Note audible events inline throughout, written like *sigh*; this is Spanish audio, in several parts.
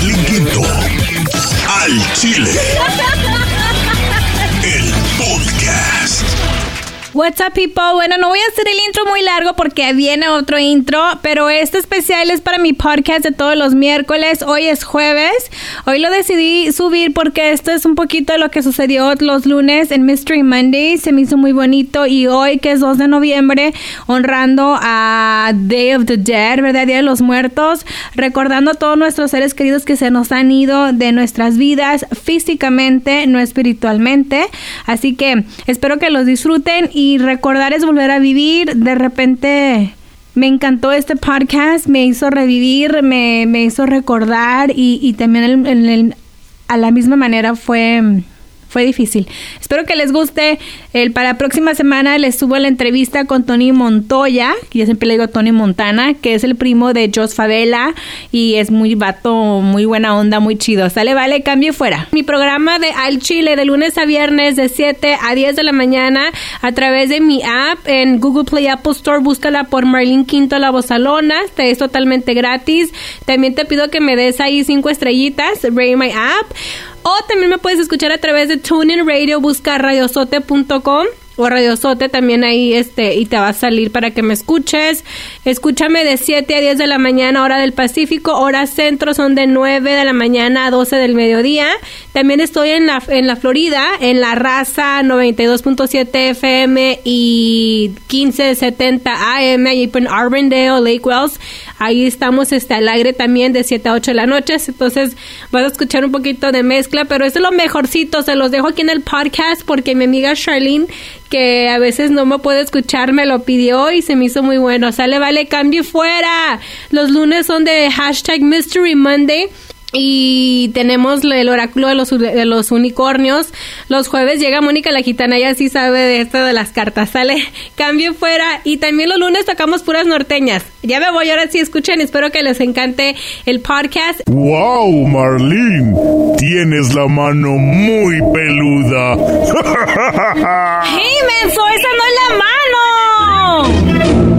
Marlene Quinto. Al Chile. *laughs* El podcast. What's up, people? Bueno, no voy a hacer el intro muy largo porque viene otro intro, pero este especial es para mi podcast de todos los miércoles. Hoy es jueves. Hoy lo decidí subir porque esto es un poquito de lo que sucedió los lunes en Mystery Monday. Se me hizo muy bonito y hoy, que es 2 de noviembre, honrando a Day of the Dead, ¿verdad? Día de los Muertos, recordando a todos nuestros seres queridos que se nos han ido de nuestras vidas físicamente, no espiritualmente. Así que espero que los disfruten y recordar es volver a vivir. De repente me encantó este podcast, me hizo revivir, me, me hizo recordar y, y también el- el- a la misma manera fue... Fue difícil. Espero que les guste. El, para próxima semana les subo la entrevista con Tony Montoya, que yo siempre le digo Tony Montana, que es el primo de Jos Favela y es muy vato, muy buena onda, muy chido. Sale, vale, cambio fuera. Mi programa de Al Chile de lunes a viernes de 7 a 10 de la mañana a través de mi app en Google Play Apple Store. Búscala por Marlene Quinto La Bozalona. Te es totalmente gratis. También te pido que me des ahí cinco estrellitas. Rate my app. O también me puedes escuchar a través de TuneIn Radio, busca radiosote.com o radiosote también ahí este y te va a salir para que me escuches. Escúchame de 7 a 10 de la mañana hora del Pacífico, hora centro son de 9 de la mañana a 12 del mediodía. También estoy en la en la Florida, en la Raza 92.7 FM y 1570 AM ahí en Arbondale, Lake Wells. Ahí estamos este, al aire también de 7 a 8 de la noche. Entonces vas a escuchar un poquito de mezcla, pero eso es lo mejorcito. Se los dejo aquí en el podcast porque mi amiga Charlene, que a veces no me puede escuchar, me lo pidió y se me hizo muy bueno. Sale, vale, cambio fuera. Los lunes son de hashtag Mystery Monday. Y tenemos el oráculo de los, de los unicornios. Los jueves llega Mónica la gitana, ella sí sabe de esto de las cartas. Sale, *laughs* cambio fuera. Y también los lunes tocamos puras norteñas. Ya me voy, ahora sí escuchen. Espero que les encante el podcast. ¡Wow, Marlene! Tienes la mano muy peluda. *laughs* ¡Hey, menso! ¡Esa no es la mano!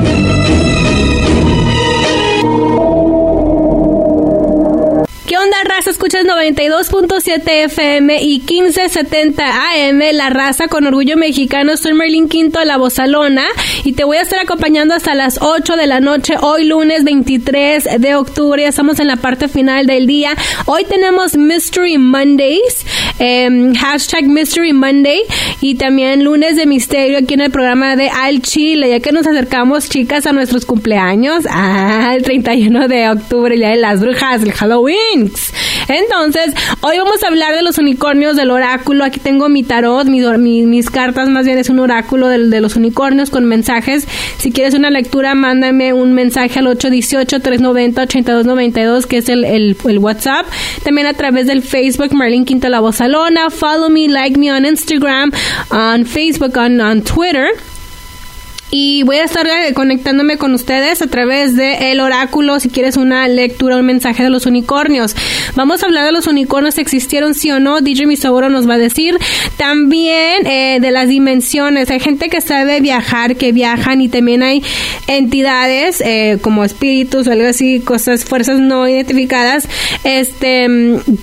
¿Qué onda, raza? Escuchas 92.7 FM y 1570 AM, La Raza con Orgullo Mexicano. Soy Merlin Quinto, la Bozalona, y te voy a estar acompañando hasta las 8 de la noche, hoy lunes 23 de octubre. Estamos en la parte final del día. Hoy tenemos Mystery Mondays, em, hashtag Mystery Monday, y también lunes de misterio aquí en el programa de Al Chile, ya que nos acercamos, chicas, a nuestros cumpleaños. Ah, el 31 de octubre, el día de las brujas, el Halloween. Entonces, hoy vamos a hablar de los unicornios del oráculo. Aquí tengo mi tarot, mi, mi- mis cartas, más bien es un oráculo del- de, los unicornios con mensajes. Si quieres una lectura, mándame un mensaje al 818-390-8292, que es el, WhatsApp. También a través del Facebook, Marlene Quinto La Bozalona. Follow me, like me on Instagram, on Facebook, on Twitter. Y voy a estar eh, conectándome con ustedes a través de el oráculo, si quieres una lectura, un mensaje de los unicornios. Vamos a hablar de los unicornios, existieron sí o no. DJ Misogoro nos va a decir. También eh, de las dimensiones. Hay gente que sabe viajar, que viajan y también hay entidades eh, como espíritus o algo así, cosas, fuerzas no identificadas, este,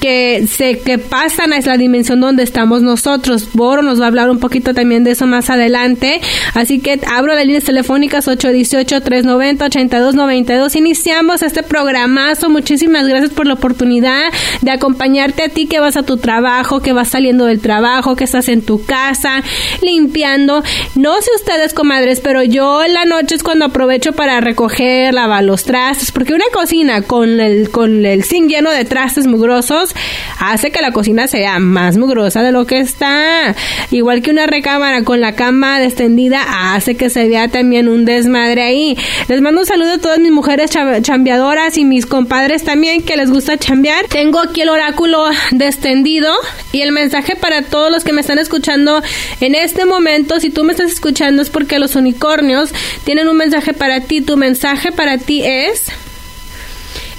que se que pasan a la dimensión donde estamos nosotros. Boro nos va a hablar un poquito también de eso más adelante. Así que abro las líneas telefónicas 818-390-8292. Iniciamos este programazo. Muchísimas gracias por la oportunidad de acompañarte a ti que vas a tu trabajo, que vas saliendo del trabajo, que estás en tu casa, limpiando. No sé ustedes, comadres, pero yo en la noche es cuando aprovecho para recoger, lavar los trastes, porque una cocina con el, con el zinc lleno de trastes mugrosos hace que la cocina sea más mugrosa de lo que está. Igual que una recámara con la cama extendida hace que se vea también un desmadre ahí. Les mando un saludo a todas mis mujeres cha- chambeadoras y mis compadres también que les gusta chambear. Tengo aquí el oráculo descendido y el mensaje para todos los que me están escuchando en este momento. Si tú me estás escuchando es porque los unicornios tienen un mensaje para ti. Tu mensaje para ti es...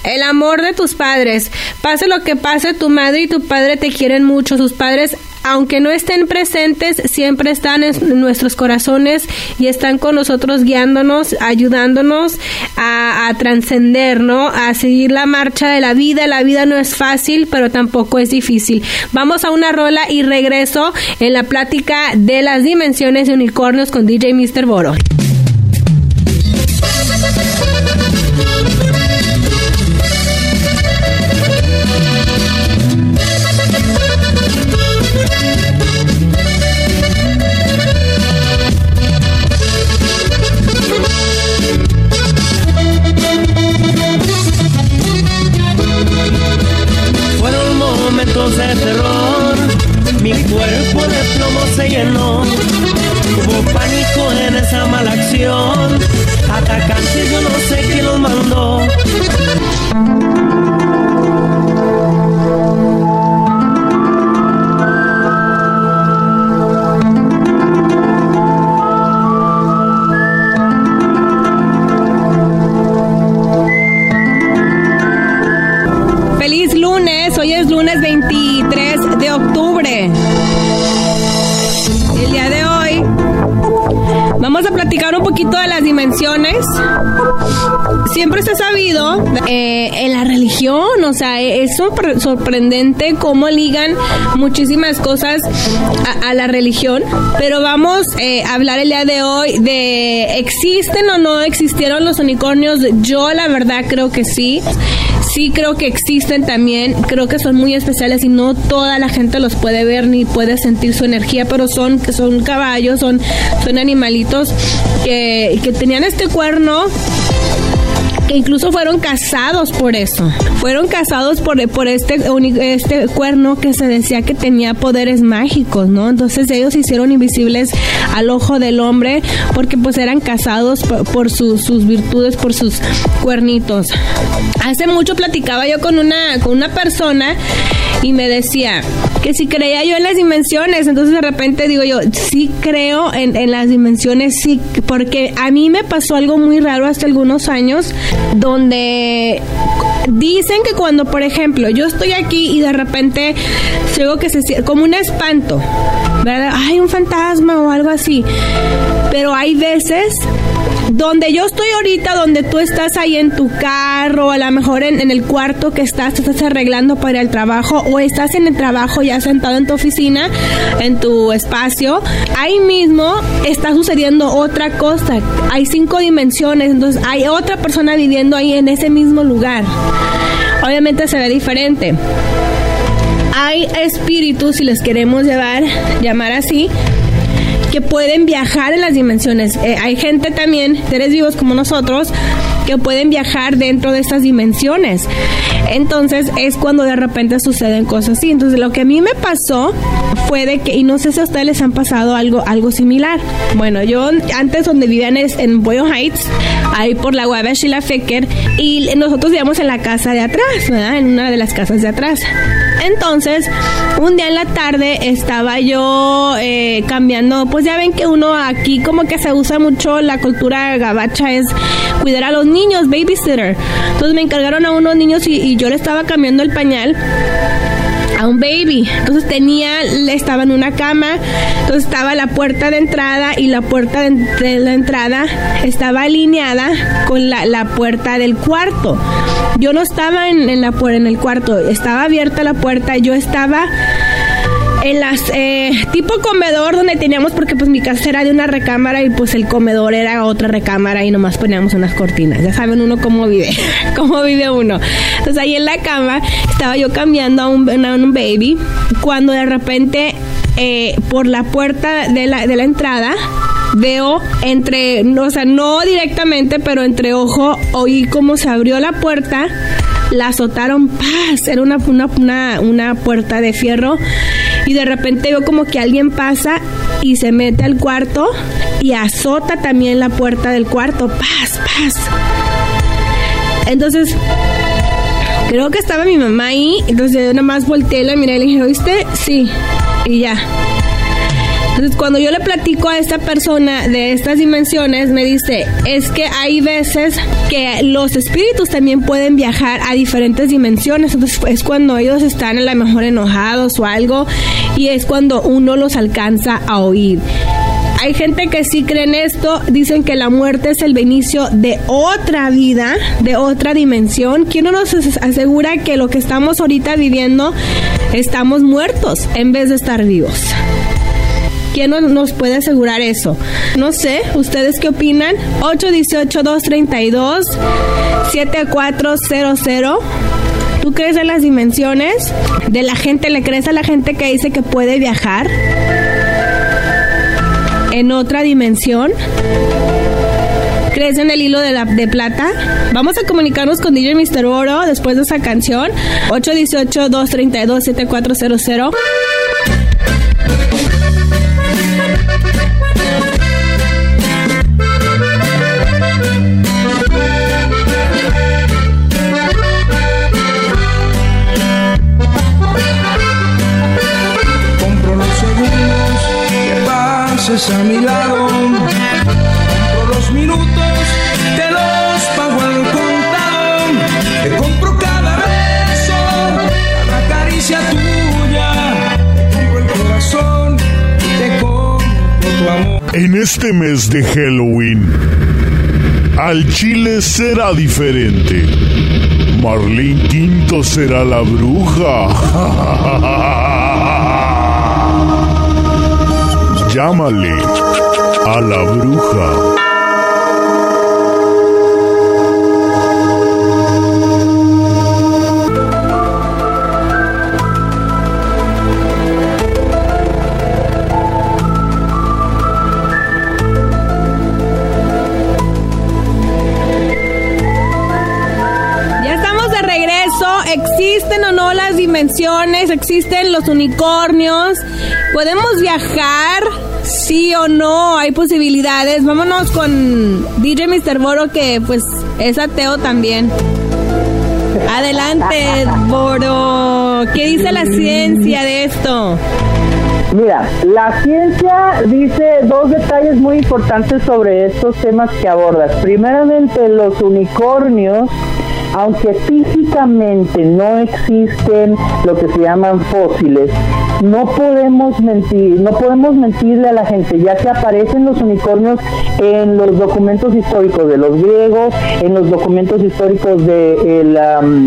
El amor de tus padres. Pase lo que pase, tu madre y tu padre te quieren mucho. Sus padres aunque no estén presentes, siempre están en nuestros corazones y están con nosotros guiándonos, ayudándonos a, a trascender, ¿no? A seguir la marcha de la vida. La vida no es fácil, pero tampoco es difícil. Vamos a una rola y regreso en la plática de las dimensiones de unicornios con DJ Mr. Boro. De plomo se llenó. Hubo pánico en esa mala acción, atacantes yo no sé quién los mandó. Un poquito de las dimensiones. Siempre se ha sabido eh, en la religión, o sea, es sorprendente cómo ligan muchísimas cosas a, la religión. Pero vamos eh, a hablar el día de hoy de existen o no existieron los unicornios. Yo la verdad creo que sí sí creo que existen también, creo que son muy especiales y no toda la gente los puede ver ni puede sentir su energía, pero son, son caballos, son, son animalitos que, que tenían este cuerno que incluso fueron casados por eso. Fueron casados por, por este, este cuerno que se decía que tenía poderes mágicos, ¿no? Entonces ellos se hicieron invisibles al ojo del hombre porque pues eran casados por, sus virtudes, por sus cuernitos. Hace mucho platicaba yo con una, con una persona y me decía que si creía yo en las dimensiones, entonces de repente digo yo, sí creo en, en las dimensiones, sí, porque a mí me pasó algo muy raro hace algunos años donde dicen que cuando, por ejemplo, yo estoy aquí y de repente llego que se como un espanto, ¿verdad? Hay un fantasma o algo así. Pero hay veces donde yo estoy ahorita, donde tú estás ahí en tu carro, a lo mejor en, el cuarto que estás, te estás arreglando para al trabajo, o estás en el trabajo ya sentado en tu oficina, en tu espacio, ahí mismo está sucediendo otra cosa. Hay cinco dimensiones, entonces hay otra persona viviendo ahí en ese mismo lugar. Obviamente se ve diferente. Hay espíritus, si les queremos llevar, llamar así, pueden viajar en las dimensiones. Eh, hay gente también, seres vivos como nosotros, que pueden viajar dentro de estas dimensiones. Entonces es cuando de repente suceden cosas así. Entonces lo que a mí me pasó fue de que, y no sé si a ustedes les han pasado algo, algo similar. Bueno, yo antes donde vivían es en Boyle Heights, ahí por la Guava Sheila Fecker, y nosotros vivíamos en la casa de atrás, ¿verdad? En una de las casas de atrás. Entonces, un día en la tarde estaba yo eh, cambiando, pues ya ven que uno aquí como que se usa mucho la cultura gabacha es cuidar a los niños, babysitter. Entonces me encargaron a unos niños y, yo le estaba cambiando el pañal a un baby. Entonces tenía, estaba en una cama, entonces estaba la puerta de entrada y la puerta de, la entrada estaba alineada con la, la, puerta del cuarto. Yo no estaba en, en, la, en el cuarto, estaba abierta la puerta, yo estaba en las eh, tipo comedor donde teníamos porque pues mi casa era de una recámara y pues el comedor era otra recámara y nomás poníamos unas cortinas. Ya saben uno cómo vive *laughs* cómo vive uno. Entonces ahí en la cama estaba yo cambiando a un, un baby cuando de repente eh, por la puerta de la, de la entrada veo entre, o sea, no directamente, pero entre ojo, oí cómo se abrió la puerta, la azotaron, paz, era una, una, una puerta de fierro y de repente veo como que alguien pasa y se mete al cuarto y azota también la puerta del cuarto. Paz, paz. Entonces, creo que estaba mi mamá ahí. Entonces yo nada más volteé, la miré y le dije, ¿oíste? Sí. Y ya. Entonces, cuando yo le platico a esta persona de estas dimensiones, me dice, es que hay veces que los espíritus también pueden viajar a diferentes dimensiones. Entonces, es cuando ellos están a lo mejor enojados o algo, y es cuando uno los alcanza a oír. Hay gente que sí cree en esto, dicen que la muerte es el inicio de otra vida, de otra dimensión. ¿Quién no nos asegura que lo que estamos ahorita viviendo estamos muertos en vez de estar vivos? ¿Quién nos puede asegurar eso? No sé, ¿ustedes qué opinan? 818-232-7400. ¿Tú crees en las dimensiones de la gente? ¿Le crees a la gente que dice que puede viajar? en otra dimensión? ¿Crees en el hilo de, la, de plata? Vamos a comunicarnos con DJ Mr. Oro después de esa canción. 818-232-7400. A mi lado. Compro los minutos, te los pago al contado. Te compro cada beso, cada caricia tuya. Te compro el corazón, te compro tu amor. En este mes de Halloween, al chile será diferente. Marlene Quinto será la bruja. *laughs* Llámale a la bruja. existen o no las dimensiones, existen los unicornios, podemos viajar, sí o no, hay posibilidades. Vámonos con DJ Mr. Boro que pues es ateo también. Adelante, Boro. ¿Qué dice la ciencia de esto? Mira, la ciencia dice dos detalles muy importantes sobre estos temas que abordas. Primeramente, los unicornios aunque físicamente no existen lo que se llaman fósiles, no podemos mentir, no podemos mentirle a la gente, ya que aparecen los unicornios en los documentos históricos de los griegos, en los documentos históricos de el,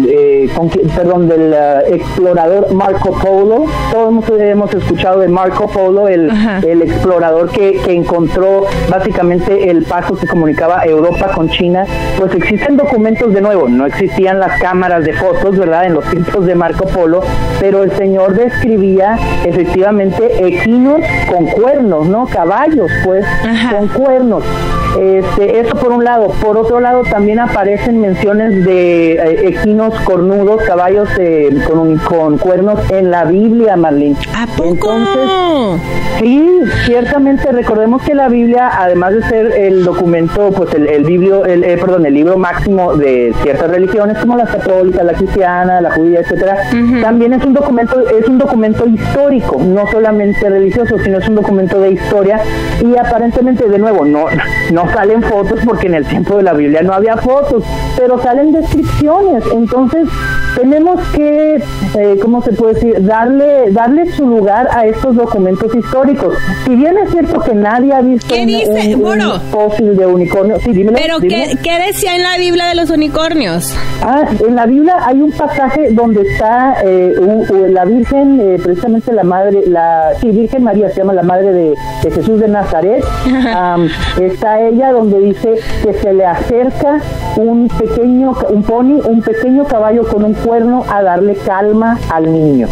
eh, perdón, del uh, explorador Marco Polo. Todos hemos, escuchado de Marco Polo, el, el explorador que, que encontró básicamente el paso que comunicaba Europa con China. Pues existen documentos de nuevo, no existían las cámaras de fotos, ¿verdad? En los tiempos de Marco Polo, pero el señor describía efectivamente equinos con cuernos, ¿no? Caballos, pues, con cuernos. Este, eso por un lado. Por otro lado, también aparecen menciones de eh, equinos cornudos, caballos eh, con, con, cuernos en la Biblia, Marlene. ¿A poco? Entonces, sí, ciertamente. Recordemos que la Biblia, además de ser el documento, pues el, el, biblio, el eh, perdón, el libro máximo de ciertas religiones, como la católica, la cristiana, la judía, etcétera, también es un documento, es un documento histórico, no solamente religioso, sino es un documento de historia y aparentemente, de nuevo, no, no salen fotos porque en el tiempo de la Biblia no había fotos, pero salen descripciones. Entonces tenemos que, eh, ¿cómo se puede decir? Darle, darle su lugar a estos documentos históricos. Si bien es cierto que nadie ha visto un, fósil de unicornio, sí, dímelo, Pero ¿qué, decía en la Biblia de los unicornios? Ah, en la Biblia hay un pasaje donde está eh, la Virgen, eh, precisamente la madre, la sí, Virgen María se llama la madre de, Jesús de Nazaret. *laughs* está ella donde dice que se le acerca un pequeño, un pony, un pequeño caballo con un cuerno a darle calma al niño.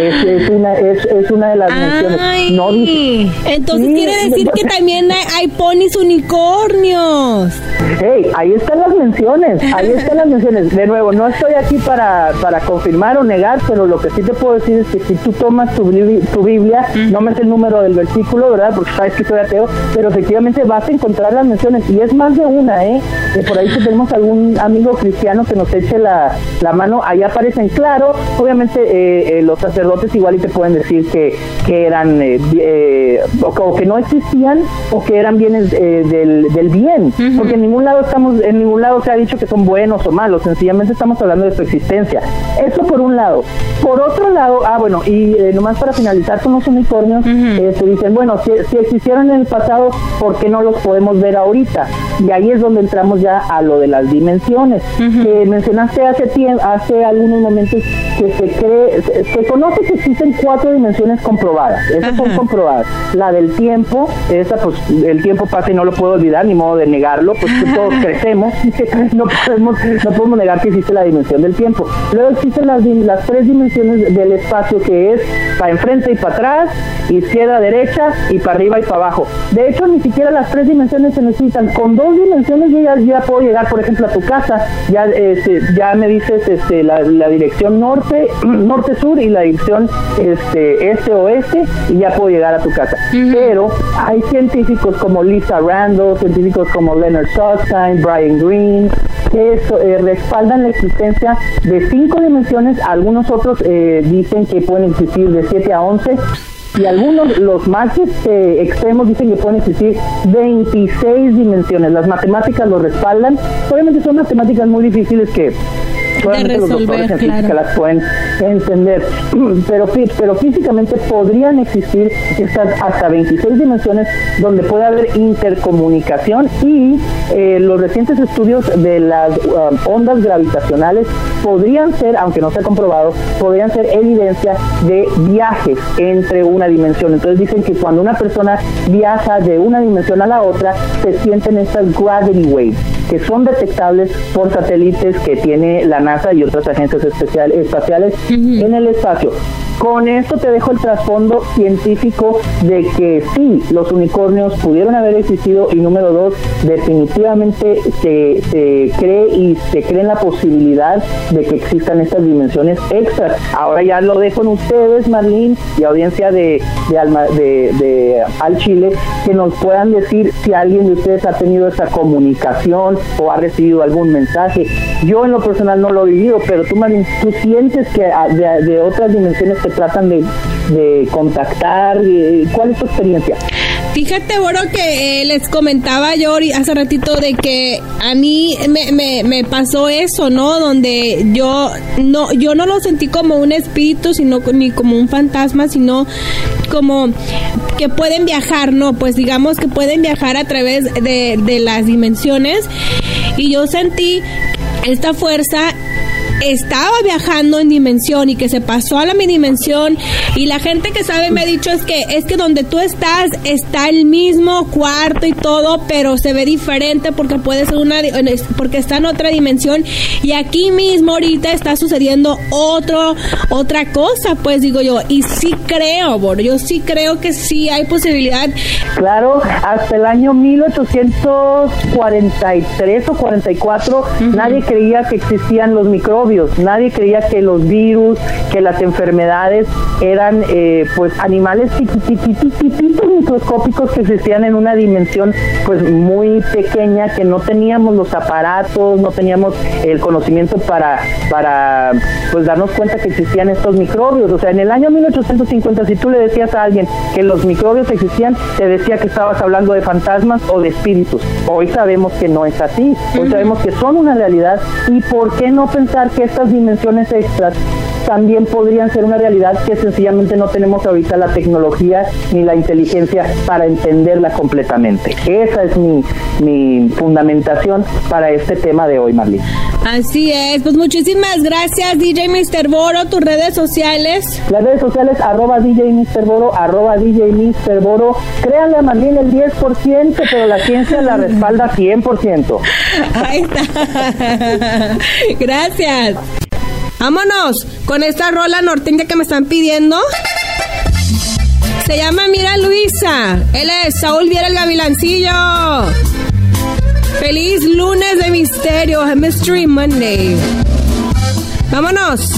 Es, es, una, es, es, una de las menciones. No Entonces quiere decir que también hay, hay, ponis unicornios. Hey, ahí están las menciones, ahí están las menciones. De nuevo, no estoy aquí para, para confirmar o negar, pero lo que sí te puedo decir es que si tú tomas tu, tu Biblia, no me sé el número del versículo, ¿verdad? Porque sabes que soy ateo, pero efectivamente vas a encontrar las menciones y es más de una, ¿eh? por ahí si tenemos algún amigo cristiano que nos eche la, la mano, ahí aparecen, claro, obviamente eh, eh los sacerdotes igual y te pueden decir que, que eran eh, eh, o, que no existían o que eran bienes del, del, bien, porque en ningún lado estamos, en ningún lado se ha dicho que son buenos o malos, sencillamente estamos hablando de su existencia. Eso por un lado. Por otro lado, ah bueno, y nomás para finalizar con los unicornios, se dicen, bueno, si, si existieron en el pasado, ¿por qué no los podemos ver ahorita? Y ahí es donde entramos ya a lo de las dimensiones. que mencionaste hace tiempo, hace algunos momentos que se cree, se, conoce que existen cuatro dimensiones comprobadas. Esas son comprobadas. La del tiempo, esa pues el tiempo pasa y no lo puedo olvidar, ni modo de negarlo, pues todos crecemos, *laughs* no podemos, no podemos negar que existe la dimensión del tiempo. Luego existen las, las tres dimensiones del espacio que es para enfrente y para atrás, izquierda, derecha y para arriba y para abajo. De hecho, ni siquiera las tres dimensiones se necesitan. Con dos dimensiones yo ya, puedo llegar, por ejemplo, a tu casa. Ya, este, ya me dices este, la, dirección norte, *clears throat* norte-sur y la dirección este, este-oeste y ya puedo llegar a tu casa. Pero hay científicos como Lisa Randall, científicos como Leonard Susskind, Brian Green, que eh, respaldan la existencia de cinco dimensiones. Algunos otros eh, dicen que pueden existir de 7 a 11 y algunos, los más este, extremos, dicen que pueden existir 26 dimensiones. Las matemáticas lo respaldan. Obviamente son matemáticas muy difíciles que solamente los doctores en física las pueden entender. *clears throat* Pero, pero físicamente podrían existir estas hasta 26 dimensiones donde puede haber intercomunicación y eh, los recientes estudios de las um, ondas gravitacionales podrían ser, aunque no se ha comprobado, podrían ser evidencia de viajes entre una dimensión. Entonces dicen que cuando una persona viaja de una dimensión a la otra, se sienten estas gravity waves, que son detectables por satélites que tiene la NASA y otras agencias especiales, espaciales en el espacio. Con esto te dejo el trasfondo científico de que sí, los unicornios pudieron haber existido y número dos, definitivamente se, se cree y se cree en la posibilidad de que existan estas dimensiones extras. Ahora ya lo dejo en ustedes, Marlene, y audiencia de, de, de, Al Chile, que nos puedan decir si alguien de ustedes ha tenido esa comunicación o ha recibido algún mensaje. Yo en lo personal no lo he vivido, pero tú, Marlene, tú sientes que ah, de, de otras dimensiones que tratan de, de contactar? ¿Cuál es tu experiencia? Fíjate, Boro, que eh, les comentaba yo hace ratito de que a mí me, me, pasó eso, ¿no? Donde yo no, yo no lo sentí como un espíritu, sino ni como un fantasma, sino como que pueden viajar, ¿no? Pues digamos que pueden viajar a través de las dimensiones. Y yo sentí esta fuerza estaba viajando en dimensión y que se pasó a la mi dimensión y la gente que sabe me ha dicho es que es que donde tú estás está el mismo cuarto y todo, pero se ve diferente porque puede ser una porque está en otra dimensión y aquí mismo ahorita está sucediendo otro otra cosa, pues digo yo, y sí creo, Bor, yo sí creo que sí hay posibilidad. Claro, hasta el año 1843 o 44 nadie creía que existían los microbios Nadie creía que los virus, que las enfermedades eran eh, pues animales microscópicos que existían en una dimensión pues muy pequeña, que no teníamos los aparatos, no teníamos el conocimiento para, para pues darnos cuenta que existían estos microbios. O sea, en el año 1850, si tú le decías a alguien que los microbios existían, te decía que estabas hablando de fantasmas o de espíritus. Hoy sabemos que no es así. Hoy sabemos que son una realidad y por qué no pensar que estas dimensiones extras también podrían ser una realidad que sencillamente no tenemos ahorita la tecnología ni la inteligencia para entenderla completamente. Esa es mi, mi fundamentación para este tema de hoy, Marlene. Así es, pues muchísimas gracias DJ Mr. Boro, tus redes sociales. Las redes sociales arroba DJ Mr. Boro, arroba DJ Mr. Boro. Créanle a Marlene el 10%, pero la ciencia la *laughs* respalda 100%. *laughs* Ahí está. gracias. Vámonos con esta rola norteña que me están pidiendo. Se llama Mira Luisa. Él es Saúl Viera el Gavilancillo. Feliz lunes de misterio, Mystery Monday. Vámonos.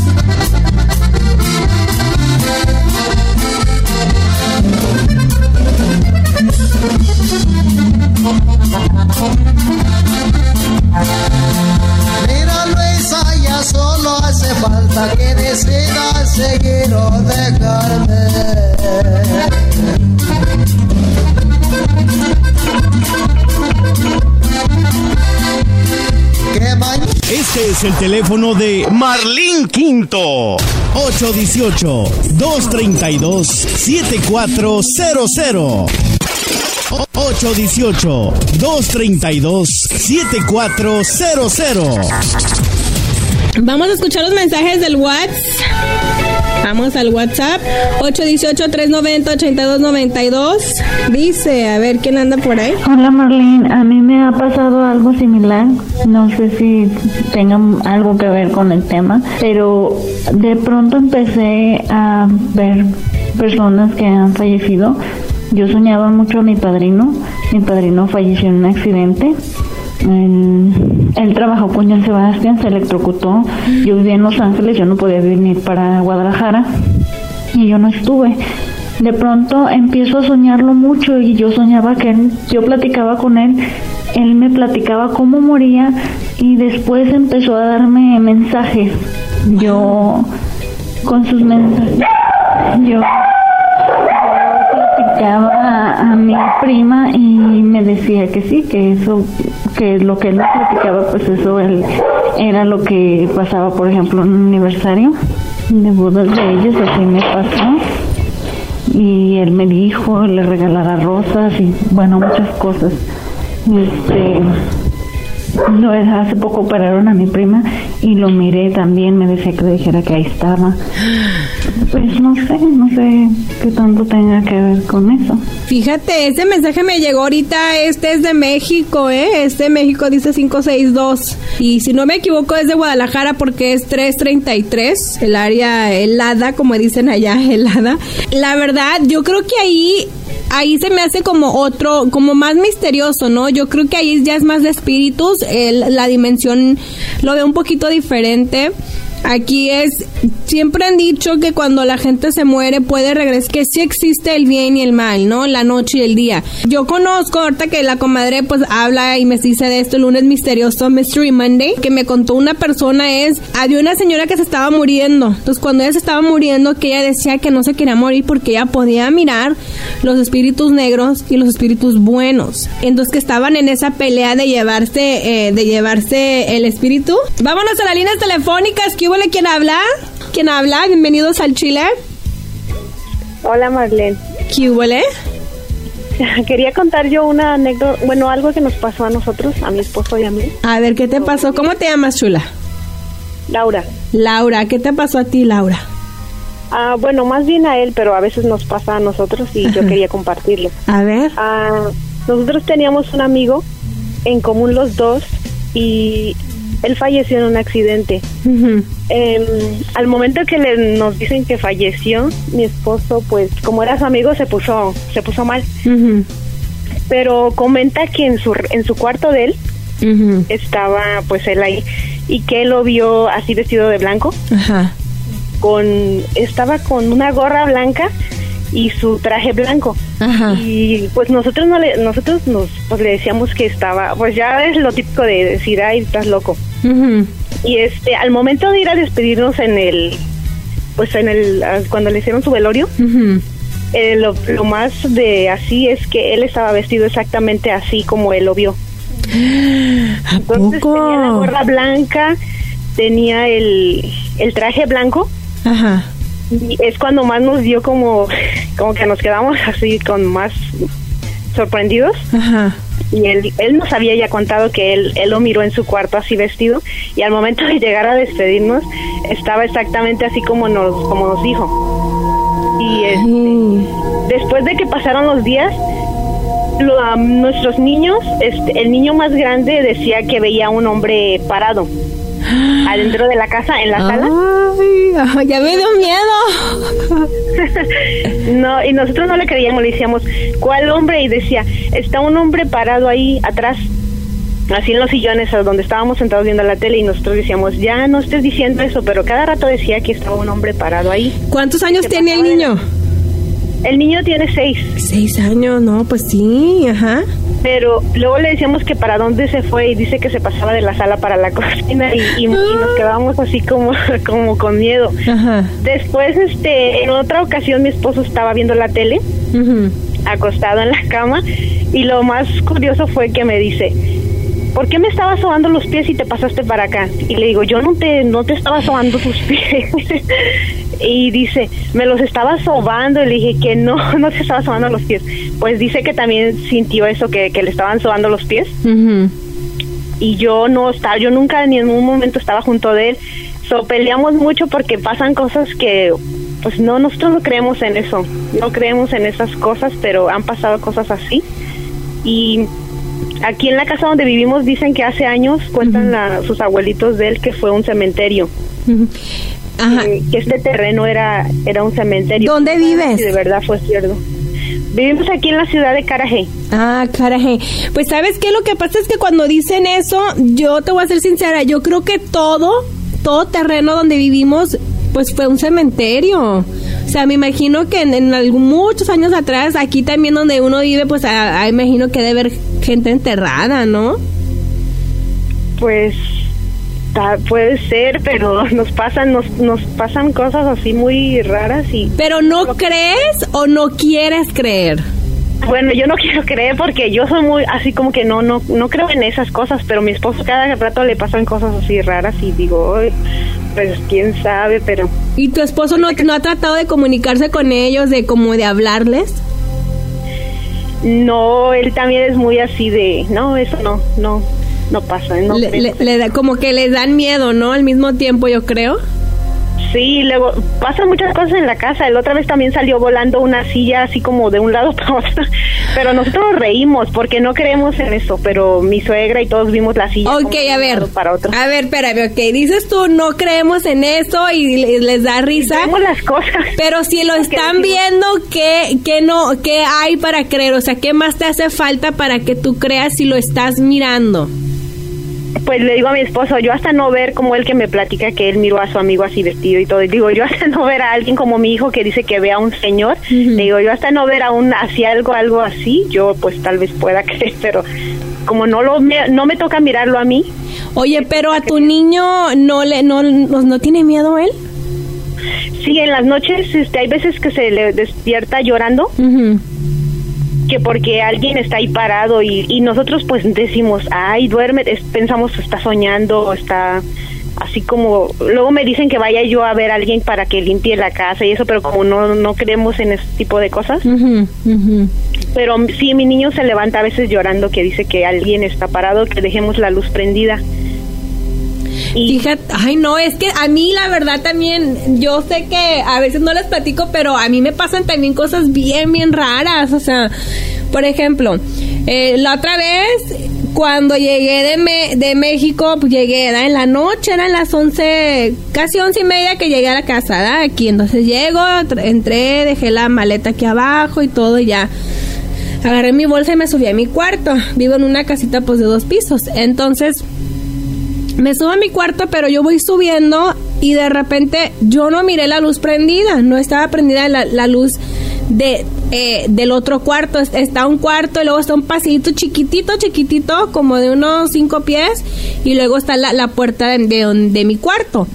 Solo hace falta que des decida seguir o dejarme. Este es el teléfono de Marlín Quinto. 818-232-7400. O- 818-232-7400. Vamos a escuchar los mensajes del WhatsApp. Vamos al WhatsApp 818-390-8292. Dice, a ver quién anda por ahí. Hola Marlene, a mí me ha pasado algo similar, no sé si tenga algo que ver con el tema, pero de pronto empecé a ver personas que han fallecido. Yo soñaba mucho a mi padrino, mi padrino falleció en un accidente. Él, él trabajó con John Sebastián, se electrocutó. Yo vivía en Los Ángeles, yo no podía venir para Guadalajara y yo no estuve. De pronto empiezo a soñarlo mucho y yo soñaba que él- yo platicaba con él, él me platicaba cómo moría y después empezó a darme mensajes. Yo con sus mensajes, yo, platicaba a mi prima y me decía que sí, que eso, que lo que él me platicaba, pues eso él, era lo que pasaba, por ejemplo, en un aniversario de bodas de ellos, así me pasó. Y él me dijo, le regalara rosas y bueno, muchas cosas. Este, no, hace poco operaron a mi prima y lo miré también, me decía que dijera que ahí estaba. Pues no sé, no sé qué tanto tenga que ver con eso. Fíjate, ese mensaje me llegó ahorita, este es de México, ¿eh? Este de México dice 562. Y si no me equivoco es de Guadalajara porque es 333, el área helada, como dicen allá, *laughs* helada. La verdad, yo creo que ahí ahí se me hace como otro, como más misterioso, ¿no? Yo creo que ahí ya es más de espíritus, el- la dimensión lo veo un poquito diferente. Aquí es, siempre han dicho que cuando la gente se muere puede regresar, que sí existe el bien y el mal, ¿no? La noche y el día. Yo conozco, ahorita que la comadre pues habla y me dice de esto, el lunes misterioso, Mystery Monday, que me contó una persona es, había una señora que se estaba muriendo. Entonces cuando ella se estaba muriendo, que ella decía que no se quería morir porque ella podía mirar los espíritus negros y los espíritus buenos. Entonces que estaban en esa pelea de llevarse, eh, de llevarse el espíritu. Vámonos a las líneas telefónicas. ¿Qué ¿Quién habla? ¿Quién habla? Bienvenidos al Chile. Hola Marlene. ¿Qué hubo? *laughs* Quería contar yo una anécdota, bueno, algo que nos pasó a nosotros, a mi esposo y a mí. A ver, ¿qué te pasó? ¿Cómo te llamas, chula? Laura. Laura, ¿qué te pasó a ti, Laura? Ah, bueno, más bien a él, pero a veces nos pasa a nosotros y yo *laughs* quería compartirlo. A ver. Ah, nosotros teníamos un amigo en común los dos y él falleció en un accidente. Em, al momento que le, nos dicen que falleció, mi esposo, pues como era su amigo, se puso, se puso mal. Pero comenta que en su, en su cuarto de él estaba pues él ahí y que él lo vio así vestido de blanco Ajá. con estaba con una gorra blanca y su traje blanco Ajá. y pues nosotros no le nosotros nos pues le decíamos que estaba pues ya es lo típico de decir ay estás loco y este al momento de ir a despedirnos en el pues en el ah, cuando le hicieron su velorio eh, lo, lo más de así es que él estaba vestido exactamente así como él lo vio. *gasps* Entonces tenía la gorra blanca tenía el, el traje blanco. Ajá. y es cuando más nos dio como como que nos quedamos así con más sorprendidos. Ajá. Y él, él nos había ya contado que él, él lo miró en su cuarto así vestido y al momento de llegar a despedirnos estaba exactamente así como nos como nos dijo. Y este, después de que pasaron los días lo- a nuestros niños este, el niño más grande decía que veía un hombre parado adentro de la casa en la sala Ay, ya me dio miedo. *laughs* No, y nosotros no le creíamos, le decíamos, ¿cuál hombre? Y decía, está un hombre parado ahí atrás, así en los sillones a donde estábamos sentados viendo la tele y nosotros decíamos, ya no estés diciendo eso, pero cada rato decía que estaba un hombre parado ahí. ¿Cuántos años tiene el niño? El niño tiene seis. Seis años, no, pues sí, ajá. Pero luego le decíamos que para dónde se fue y dice que se pasaba de la sala para la *laughs* cocina y, y- y nos quedábamos así como, *laughs* como con miedo. Ajá. Después, este, en otra ocasión mi esposo estaba viendo la tele, Ujú. acostado en la cama, y lo más curioso fue que me dice, ¿por qué me estabas sobando los pies y te pasaste para acá? Y le digo, yo no te, no te estaba sobando tus *laughs* pies. Y dice, me los estaba sobando. Y le dije que no, *laughs* no te estaba sobando los pies. Pues dice que también sintió eso, que, que le estaban sobando los pies. Y yo no estaba, yo nunca ni en un momento estaba junto de él. So, peleamos mucho porque pasan cosas que, pues no, nosotros no creemos en eso. No creemos en esas cosas, pero han pasado cosas así. Y aquí en la casa donde vivimos dicen que hace años cuentan la- sus abuelitos de él que fue un cementerio. Ajá. Que, que este terreno era, era un cementerio. ¿Dónde vives? De verdad fue cierto. Vivimos aquí en la ciudad de Carajé. Ah, caraje. Pues sabes qué, lo que pasa es que cuando dicen eso, yo te voy a ser sincera, yo creo que todo, todo terreno donde vivimos, pues fue un cementerio. O sea, me imagino que en, en algún- muchos años atrás, aquí también donde uno vive, pues a- a- imagino que debe haber gente enterrada, ¿no? Pues ta- puede ser, pero *laughs* nos pasan nos, nos pasan cosas así muy raras y Pero no crees o no quieres creer. bueno, yo no *laughs* quiero creer porque yo soy muy así como que no no no creo en esas cosas, pero a mi esposo cada rato le pasan cosas así raras y digo, "Ay, pues quién sabe, pero ¿Y tu esposo no, no ha tratado de comunicarse con ellos, de como de hablarles? no, él también es muy así de, no, eso no, no, no pasa, no Le, creemos le- le da, como que les dan miedo, ¿no? Al mismo tiempo, yo creo. Sí, luego pasan muchas cosas en la casa. La otra vez también salió volando una silla así como de un lado para *laughs* otro. Pero nosotros nos reímos porque no creemos en eso. Pero mi suegra y todos vimos la silla. Ok, a ver. Para otro. A ver, espérame, ok. Dices tú, no creemos en eso y le- les da risa. Vemos las cosas. Pero si lo están decimos. viendo, ¿qué, qué no, ¿qué hay para creer? O sea, ¿qué más te hace falta para que tú creas si lo estás mirando? Pues le digo a mi esposo, yo hasta no ver como él que me platica que él miró a su amigo así vestido y todo. Y digo, yo hasta no ver a alguien como mi hijo que dice que ve a un señor. Le digo, yo hasta no ver a un así algo, algo así, yo pues tal vez pueda *laughs* creer, pero como no lo me- no me toca mirarlo a mí, Oye, pero a tu niño no le no, no, no tiene miedo él? Sí, en las noches este, hay veces que se le despierta llorando. Que porque alguien está ahí parado y, y nosotros pues decimos, ay, duerme, es- pensamos está soñando, está así como, luego me dicen que vaya yo a ver a alguien para que limpie la casa y eso, pero como no, no creemos en ese tipo de cosas, pero sí, mi niño se levanta a veces llorando que dice que alguien está parado, que dejemos la luz prendida. Y Fíjate, ay no, es que a mí la verdad también, yo sé que a veces no les platico, pero a mí me pasan también cosas bien, bien raras. O sea, por ejemplo, eh, la otra vez, cuando llegué de, de México, pues llegué, era en la noche, eran las 11, casi once y media que llegué a la casa, ¿verdad? Aquí, entonces llego, entré, dejé la maleta aquí abajo y todo, y ya. Agarré mi bolsa y me subí a mi cuarto. Vivo en una casita pues de dos pisos. Entonces, me subo a mi cuarto, pero yo voy subiendo y de repente yo no miré la luz prendida, no estaba prendida la, la luz de eh, del otro cuarto. Es- Está un cuarto y luego está un pasillito chiquitito, chiquitito, como de unos cinco pies, y luego está la, la puerta de, de, de mi cuarto.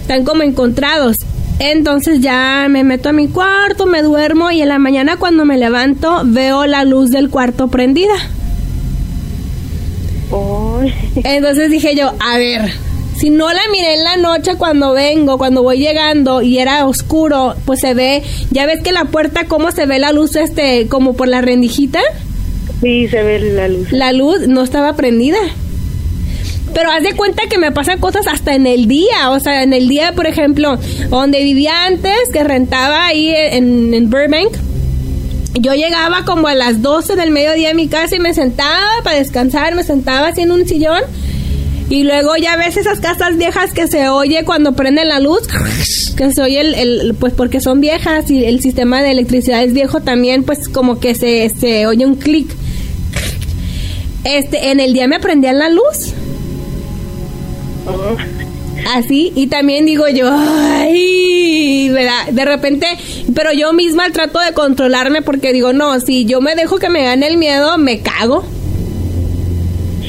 Están como encontrados. Entonces ya me meto a mi cuarto, me duermo y en la mañana cuando me levanto veo la luz del cuarto prendida. Entonces dije yo, a ver, si no la miré en la noche cuando vengo, cuando voy llegando y era oscuro, pues se ve, ya ves que la puerta cómo se ve la luz este como por la rendijita, sí, se ve la luz. la luz no estaba prendida. Pero haz de cuenta que me pasan cosas hasta en el día, o sea, en el día, por ejemplo, donde vivía antes, que rentaba ahí en, en Burbank, yo llegaba como a las 12 del mediodía a mi casa y me sentaba para descansar, me sentaba así en un sillón. Y luego ya ves esas casas viejas que se oye cuando prenden la luz, que se oye el, el- pues porque son viejas y el sistema de electricidad es viejo también, pues como que se, se oye un clic. Este, en el día me prendían la luz. Así, y también digo yo, ay, ¿verdad? De repente pero yo misma trato de controlarme porque digo, no, si yo me dejo que me gane el miedo, me cago.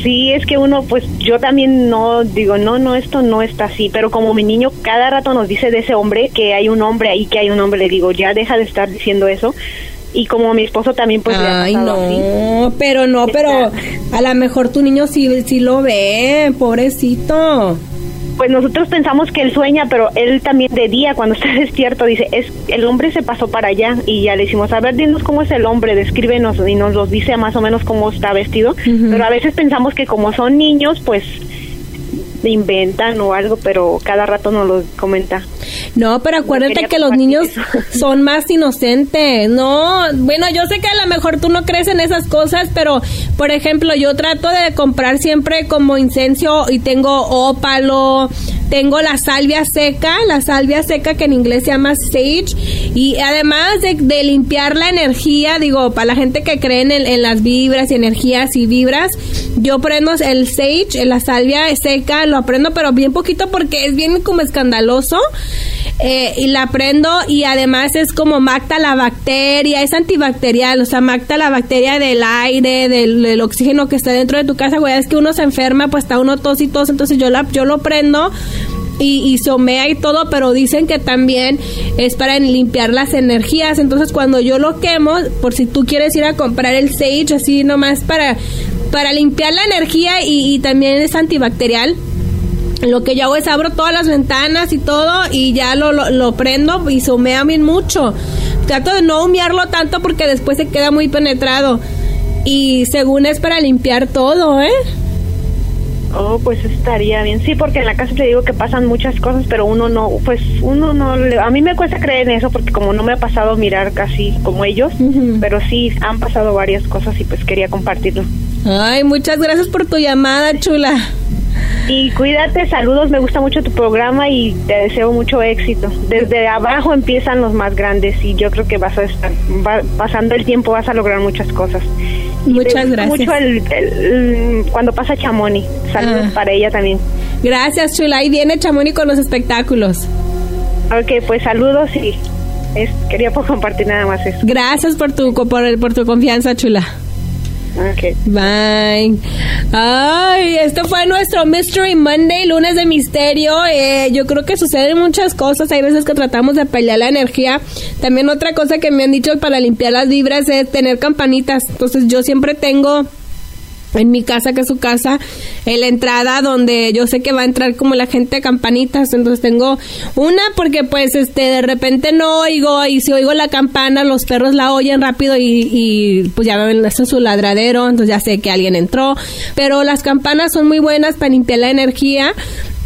Sí, es que uno, pues yo también no digo, no, no, esto no está así, pero como mi niño cada rato nos dice de ese hombre que hay un hombre ahí, que hay un hombre, le digo, ya deja de estar diciendo eso. Y como mi esposo también, pues le ha Ay, así. no, pero no, pero a lo mejor tu niño sí, sí lo ve, pobrecito. Pues nosotros pensamos que él sueña, pero él también de día, cuando está *laughs* despierto, dice, es el hombre se pasó para allá. Y ya le decimos, a ver, dinos cómo es el hombre, descríbenos. Y nos los dice más o menos cómo está vestido. Pero a veces pensamos que como son niños, pues inventan o algo, pero cada rato nos lo comenta. No, pero acuérdate que los niños eso. *laughs* son más inocentes. No, bueno, yo sé que a lo mejor tú no crees en esas cosas, pero por ejemplo, yo trato de comprar siempre como incenso y tengo ópalo, tengo la salvia seca, la salvia seca que en inglés se llama sage, y además de, de limpiar la energía, digo, para la gente que cree en, el- en las vibras y energías y vibras, yo prendo el sage, la salvia seca, aprendo, pero bien poquito porque es bien como escandaloso. Eh, y la prendo y además es como mata la bacteria, es antibacterial, o sea, mata la bacteria del aire, del, del oxígeno que está dentro de tu casa, güey, es que uno se enferma, pues está uno tos y tos, entonces yo, la, yo lo prendo y, y somea y todo, pero dicen que también es para limpiar las energías, entonces cuando yo lo quemo, por si tú quieres ir a comprar el sage, así nomás para, para limpiar la energía y, y también es antibacterial, lo que yo hago es abro todas las ventanas y todo y ya lo, lo, lo prendo y se humea bien mucho. Trato de no humearlo tanto porque después se queda muy penetrado. Y según es para limpiar todo, ¿eh? Oh, pues estaría bien. Sí, porque en la casa te digo que pasan muchas cosas, pero uno no, pues uno no, le- a mí me cuesta creer en eso porque como no me ha pasado mirar casi como ellos, pero sí han pasado varias cosas y pues quería compartirlo. Ay, muchas gracias por tu llamada, chula. Y cuídate, saludos, me gusta mucho tu programa y te deseo mucho éxito. Desde abajo empiezan los más grandes y yo creo que vas a estar, va- pasando el tiempo vas a lograr muchas cosas. Muchas gracias. mucho el, el- el- cuando pasa Chamoni, saludos Ah. para ella también. Gracias, chula. Ahí viene Chamoni con los espectáculos. Ok, pues saludos y es, quería pues compartir nada más eso. Gracias por tu, por, por tu confianza, chula. Ok. Bye. Ay, esto fue nuestro Mystery Monday, lunes de misterio. Eh, yo creo que suceden muchas cosas. Hay veces que tratamos de pelear la energía. También otra cosa que me han dicho para limpiar las vibras es tener campanitas. Entonces yo siempre tengo en mi casa, que es su casa, en la entrada donde yo sé que va a entrar como la gente de campanitas, entonces tengo una porque pues este de repente no oigo y si oigo la campana los perros la oyen rápido y, y pues ya ven es su ladradero, entonces ya sé que alguien entró, pero las campanas son muy buenas para limpiar la energía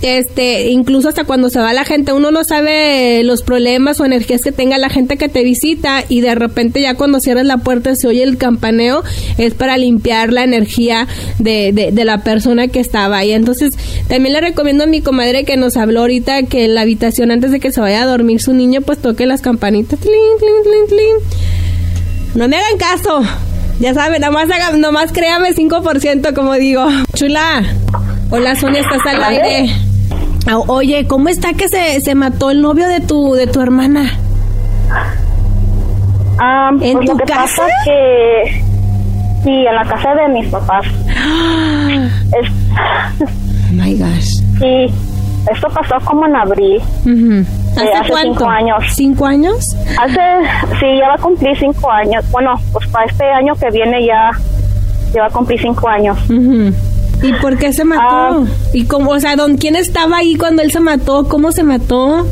este, incluso hasta cuando se va la gente, uno no sabe los problemas o energías que tenga la gente que te visita y de repente ya cuando cierras la puerta se oye el campaneo, es para limpiar la energía de, de, de la persona que estaba ahí. Entonces, también le recomiendo a mi comadre que nos habló ahorita que en la habitación antes de que se vaya a dormir su niño, pues toque las campanitas. Tlin, tlin, tlin, tlin. No me hagan caso. Ya saben, nomás, haga, nomás créame 5%, como digo. Chula. Hola, Sonia, estás al aire. Ah, Oye, ¿cómo está que se, se mató el novio de tu de tu hermana? Ah, ¿En pues tu lo que casa? pasa que sí, en la casa de mis papás. *gasps* Es, Oh my gosh. sí, esto pasó como en abril. Ujú. Eh, ¿Hace, hace cuánto? cinco años. ¿Cinco años? Hace, sí, ya va a cumplir cinco años. Bueno, pues para este año que viene ya, ya va a cumplir cinco años. Ujú. ¿Y por qué se mató? Ah. ¿Y cómo, o sea, don, quién estaba ahí cuando él se mató? ¿Cómo se mató?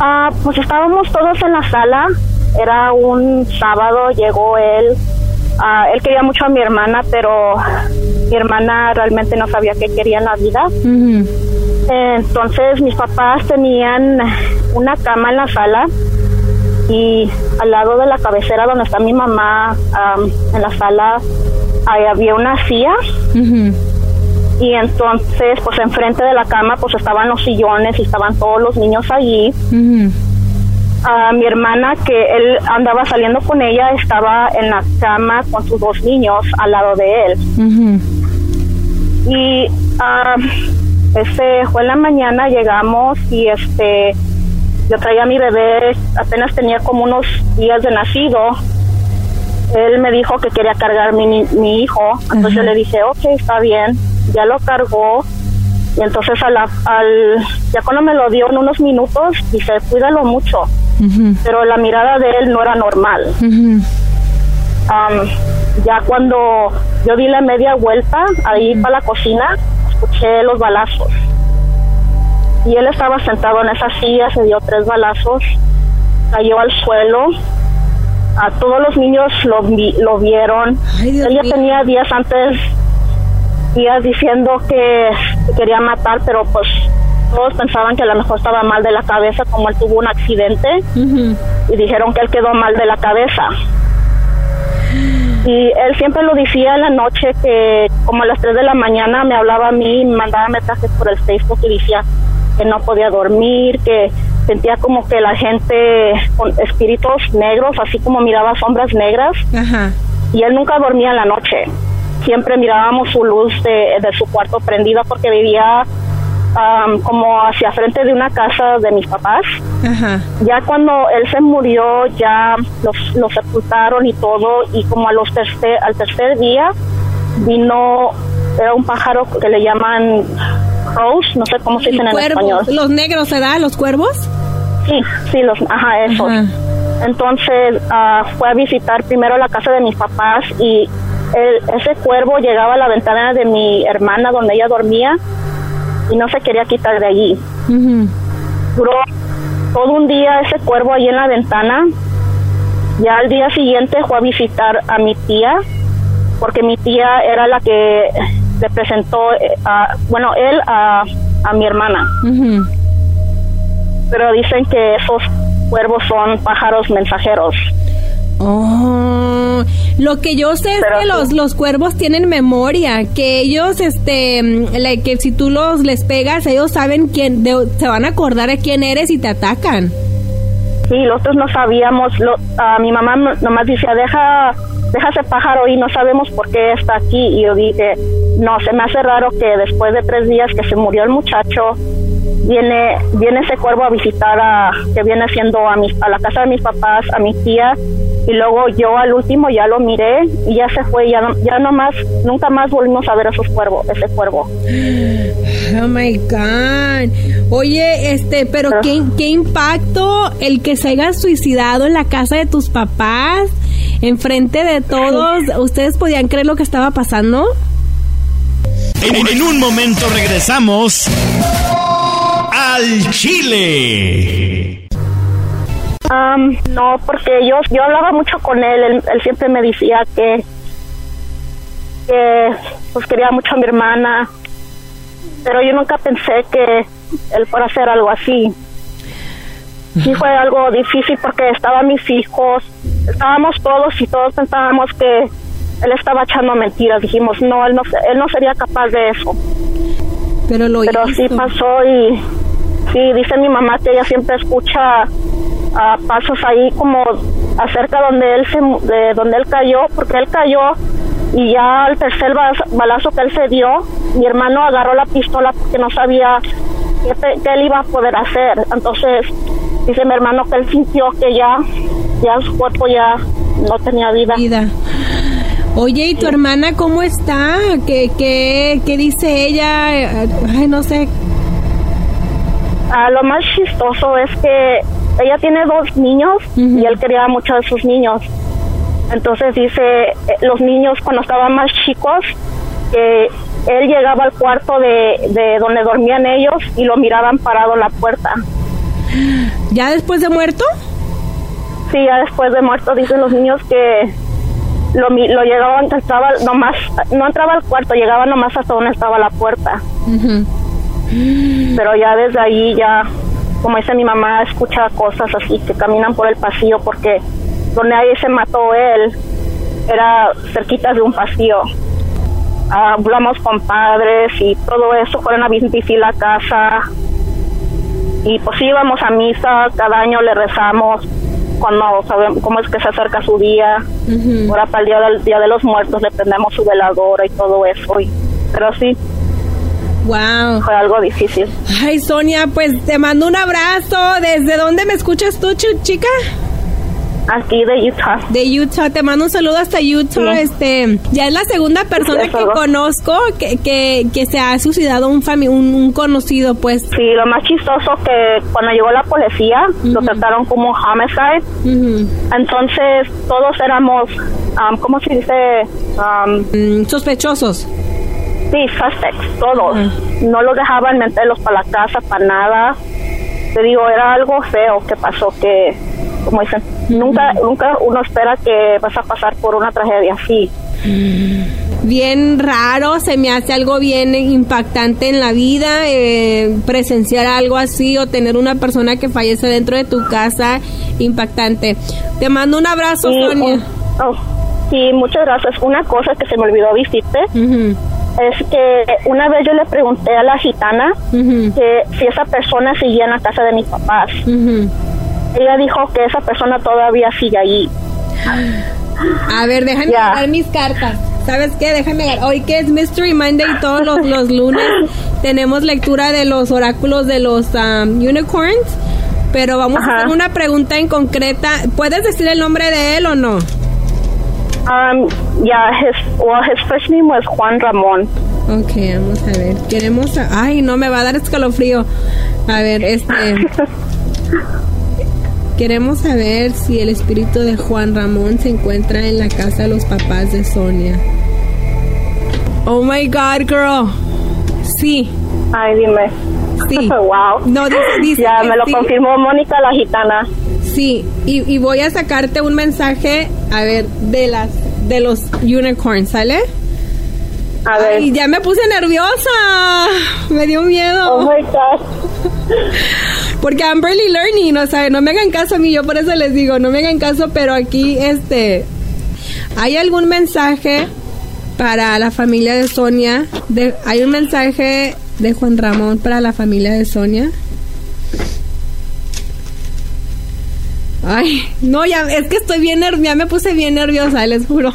Ah, pues estábamos todos en la sala. Era un sábado, llegó él. Ah, él quería mucho a mi hermana, pero mi hermana realmente no sabía qué quería en la vida. Entonces mis papás tenían una cama en la sala y al lado de la cabecera donde está mi mamá am, en la sala ahí había una silla y entonces pues enfrente de la cama pues estaban los sillones y estaban todos los niños allí. Ah, mi hermana que él andaba saliendo con ella estaba en la cama con sus dos niños al lado de él. Y ah, ese fue en la mañana llegamos y este yo traía a mi bebé, apenas tenía como unos días de nacido. Él me dijo que quería cargar mi, mi hijo, entonces yo le dije, ok, está bien, ya lo cargó. Y entonces a la, al, ya cuando me lo dio en unos minutos, dije, cuídalo mucho. Pero la mirada de él no era normal. Um, ya cuando yo di la media vuelta ahí para la cocina, escuché los balazos. Y él estaba sentado en esa silla, se dio tres balazos, cayó al suelo. A todos los niños lo, lo vieron. él ya tenía días antes, días diciendo que que quería matar, pero pues todos pensaban que a lo mejor estaba mal de la cabeza, como él tuvo un accidente y dijeron que él quedó mal de la cabeza. Y él siempre lo decía en la noche que como a las 3 de la mañana me hablaba a mí y me mandaba mensajes por el Facebook y decía que no podía dormir, que sentía como que la gente con espíritus negros, así como miraba sombras negras. Y él nunca dormía en la noche. Siempre mirábamos su luz de, de su cuarto prendida porque vivía am, como hacia frente de una casa de mis papás. Ya cuando él se murió, ya los, lo sepultaron y todo, y como a los tercer, al tercer día vino, era un pájaro que le llaman crows, no sé cómo se dicen en español. Los negros, ¿verdad? ¿Los cuervos? Sí, sí, los, ajá, esos. Entonces ah, fue a visitar primero la casa de mis papás y el- ese cuervo llegaba a la ventana de mi hermana donde ella dormía y no se quería quitar de allí. Duró todo un día ese cuervo ahí en la ventana. Ya al día siguiente fue a visitar a mi tía, porque mi tía era la que le presentó, eh, a, bueno, él a, a mi hermana. Pero dicen que esos cuervos son pájaros mensajeros. Oh, lo que yo sé es que los, los cuervos tienen memoria, que ellos, este, que si tú los les pegas, ellos saben quién, de- se van a acordar de quién eres y te atacan. Sí, nosotros no sabíamos, lo, ah, mi mamá no- nomás decía, deja, deja ese pájaro y no sabemos por qué está aquí. Y yo dije, no, se me hace raro que después de tres días que se murió el muchacho, viene, viene ese cuervo a visitar a, que viene siendo a, mis, a la casa de mis papás, a mi tía, y luego yo al último ya lo miré y ya se fue, ya, no- ya nomás, nunca más volvimos a ver esos cuervos, ese cuervo. *sighs* Oh my God. Oye, este, pero ¿qué, qué impacto el que se haya suicidado en la casa de tus papás, enfrente de todos. *laughs* ¿Ustedes podían creer lo que estaba pasando? En, en un momento regresamos al Chile. No, porque yo, yo hablaba mucho con él, él, él siempre me decía que, que pues quería mucho a mi hermana, pero yo nunca pensé que él fuera a hacer algo así. Sí fue algo difícil porque estaban mis hijos, estábamos todos y todos pensábamos que él estaba echando mentiras. Dijimos, no, él no, se- él no sería capaz de eso. Pero lo Pero sí hizo. pasó y sí, dice mi mamá que ella siempre escucha ah, pasos ahí como acerca donde él se, de donde él cayó, porque él cayó y ya al tercer balazo, que él se dio, mi hermano agarró la pistola porque no sabía qué, qué él iba a poder hacer. Entonces dice mi hermano que él sintió que ya, ya su cuerpo ya no tenía vida. Oye, ¿y tu hermana cómo está? ¿Qué, qué, qué dice ella? Ay, no sé. Ah, lo más chistoso es que ella tiene dos niños y él quería mucho a sus niños. Entonces dice, eh, los niños cuando estaban más chicos, que él llegaba al cuarto de, de donde dormían ellos y lo miraban parado en la puerta. ¿Ya después de muerto? Sí, ya después de muerto dicen los niños que lo, lo llegaban, entraba nomás, no entraba al cuarto, llegaba nomás hasta donde estaba la puerta. Pero ya desde ahí ya como dice mi mamá escucha cosas así que caminan por el pasillo porque donde ahí se mató él era cerquita de un pasillo. Hablamos con padres y todo eso fueron a visitar la casa. Y pues íbamos a misa cada año le rezamos cuando sabemos cómo es que se acerca su día. Ahora para el día del día de los muertos le prendemos su veladora y todo eso y, pero sí Wow. Fue algo difícil. Ay, Sonia, pues te mando un abrazo. ¿Desde dónde me escuchas tú, chi- chica? Aquí de Utah. De Utah, te mando un saludo hasta Utah. Sí. Este, ya es la segunda persona que conozco que, que, que se ha suicidado un, fami- un, un conocido, pues. Sí, lo más chistoso que cuando llegó la policía lo trataron como homicide. Entonces todos éramos, um, ¿cómo se dice? Um, Mm, sospechosos. Sí, suspects, todos. No los dejaban meterlos para la casa, para nada. Te digo, era algo feo que pasó, que, como dicen, nunca, nunca uno espera que vas a pasar por una tragedia así. Bien raro, se me hace algo bien impactante en la vida, eh, presenciar algo así o tener una persona que fallece dentro de tu casa, impactante. Te mando un abrazo, Sonia. oh, sí, muchas gracias. Una cosa que se me olvidó decirte Ujú, es que una vez yo le pregunté a la gitana que si esa persona seguía en la casa de mis papás. Ella dijo que esa persona todavía sigue allí. A ver, déjame agarrar mis cartas. ¿Sabes qué? Déjame agarrar. Hoy que es Mystery Monday, todos los, los lunes *laughs* tenemos lectura de los oráculos de los um, unicorns. Pero vamos a hacer una pregunta en concreta. ¿Puedes decir el nombre de él o no? Um, yeah, his well, his first name was Juan Ramón. Ok, vamos a ver. Queremos. a- Ay, no, me va a dar escalofrío. A ver, este. *laughs* Queremos saber si el espíritu de Juan Ramón se encuentra en la casa de los papás de Sonia. Oh my God, girl. Sí, Ay, dime. Sí. *laughs* wow. No, dice, dice ya me lo sí. confirmó Mónica la gitana. Sí, y, y voy a sacarte un mensaje, a ver, de las de los unicorns, ¿sale? A ver. Ay, ya me puse nerviosa. Me dio miedo. Oh my *laughs* God. Porque I'm barely learning, o sea, no me hagan caso a mí, yo por eso les digo, no me hagan caso, pero aquí, este, ¿hay algún mensaje para la familia de Sonia? De, ¿Hay un mensaje de Juan Ramón para la familia de Sonia? Ay, no, ya, es que estoy bien nerviosa, ya me puse bien nerviosa, les juro.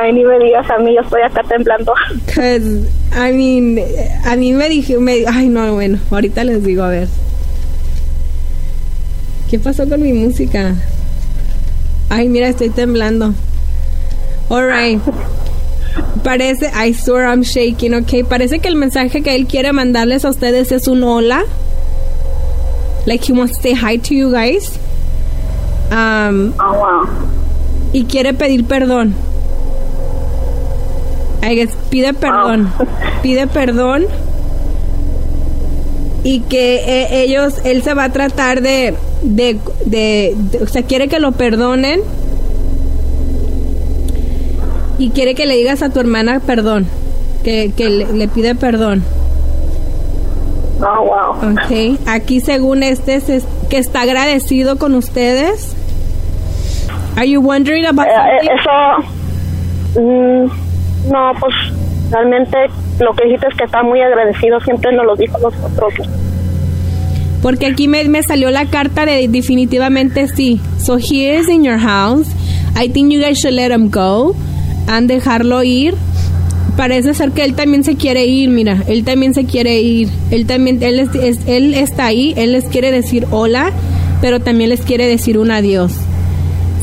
Ay, ni me digas a mí, yo estoy acá temblando. Cause, I mean, a mí me dije, me, ay no, bueno, ahorita les digo, a ver. ¿Qué pasó con mi música? Ay, mira, estoy temblando. Alright. Parece, I swear I'm shaking, ok. Parece que el mensaje que él quiere mandarles a ustedes es un hola. Like he wants to say hi to you guys. Um, Oh, wow. y quiere pedir perdón. I guess, pide perdón. *laughs* Pide perdón. Y que eh, ellos, él se va a tratar de, de, de, de- o sea, quiere que lo perdonen. Y quiere que le digas a tu hermana perdón. Que, que le, le pide perdón. Oh, wow. Ok. Aquí según este, es, es que está agradecido con ustedes. Are you wondering about Eh, eso. mm, no, pues realmente lo que dijiste es que está muy agradecido, siempre nos lo dijo a nosotros. Porque aquí me, me salió la carta de definitivamente sí. So he is in your house. I think you guys should let him go. And dejarlo ir. Parece ser que él también se quiere ir, mira. Él también se quiere ir. Él también, él, es- es- él está ahí. Él les quiere decir hola. Pero también les quiere decir un adiós.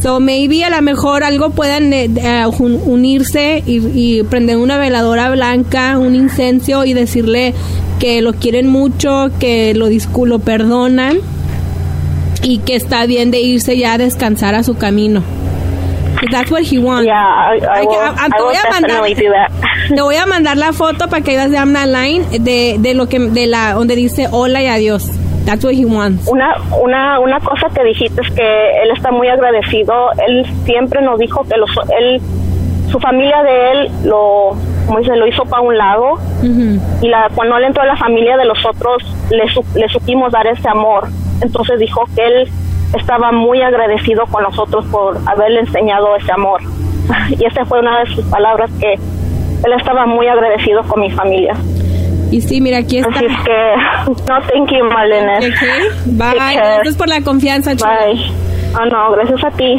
So maybe a lo mejor algo puedan eh, eh, un- unirse y, prender una veladora blanca, un incenso y decirle que lo quieren mucho, que lo lo perdonan y que está bien de irse ya a descansar a su camino. That's what he wants. Yeah, I, I que- will, I te will voy a mandar- do that. *laughs* Te voy a mandar la foto para que veas de una line de, de lo que de la donde dice hola y adiós. That's what he wants. Una, una, una cosa que dijiste es que él está muy agradecido. Él siempre nos dijo que los, él, su familia de él lo, como dice, lo hizo para un lado Ujú. y la, cuando él entró a la familia de los otros le, le supimos dar ese amor. Entonces dijo que él estaba muy agradecido con nosotros por haberle enseñado ese amor. *laughs* Y esa fue una de sus palabras que él estaba muy agradecido con mi familia. Y sí, mira, aquí está. Así que, *laughs* no, thank you, Marlene. Ok, *laughs* Bye. Gracias por la confianza, chicos. Bye. Ah, no, gracias a ti.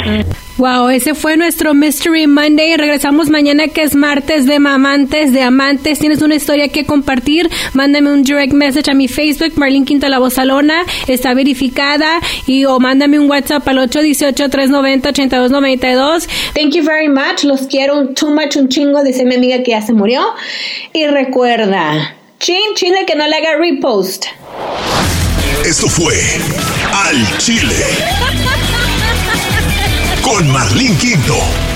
Wow, ese fue nuestro Mystery Monday. Regresamos mañana que es martes de mamantes, de amantes. Tienes una historia que compartir, mándame un direct message a mi Facebook, Marlene Quinto La Bozalona, está verificada y o mándame un WhatsApp al 818-390-8292. Thank you very much. Los quiero un too much, un chingo, dice mi amiga que ya se murió. Y recuerda, chin, chin de que no le haga repost. Esto fue Al Chile con Marlene Quinto.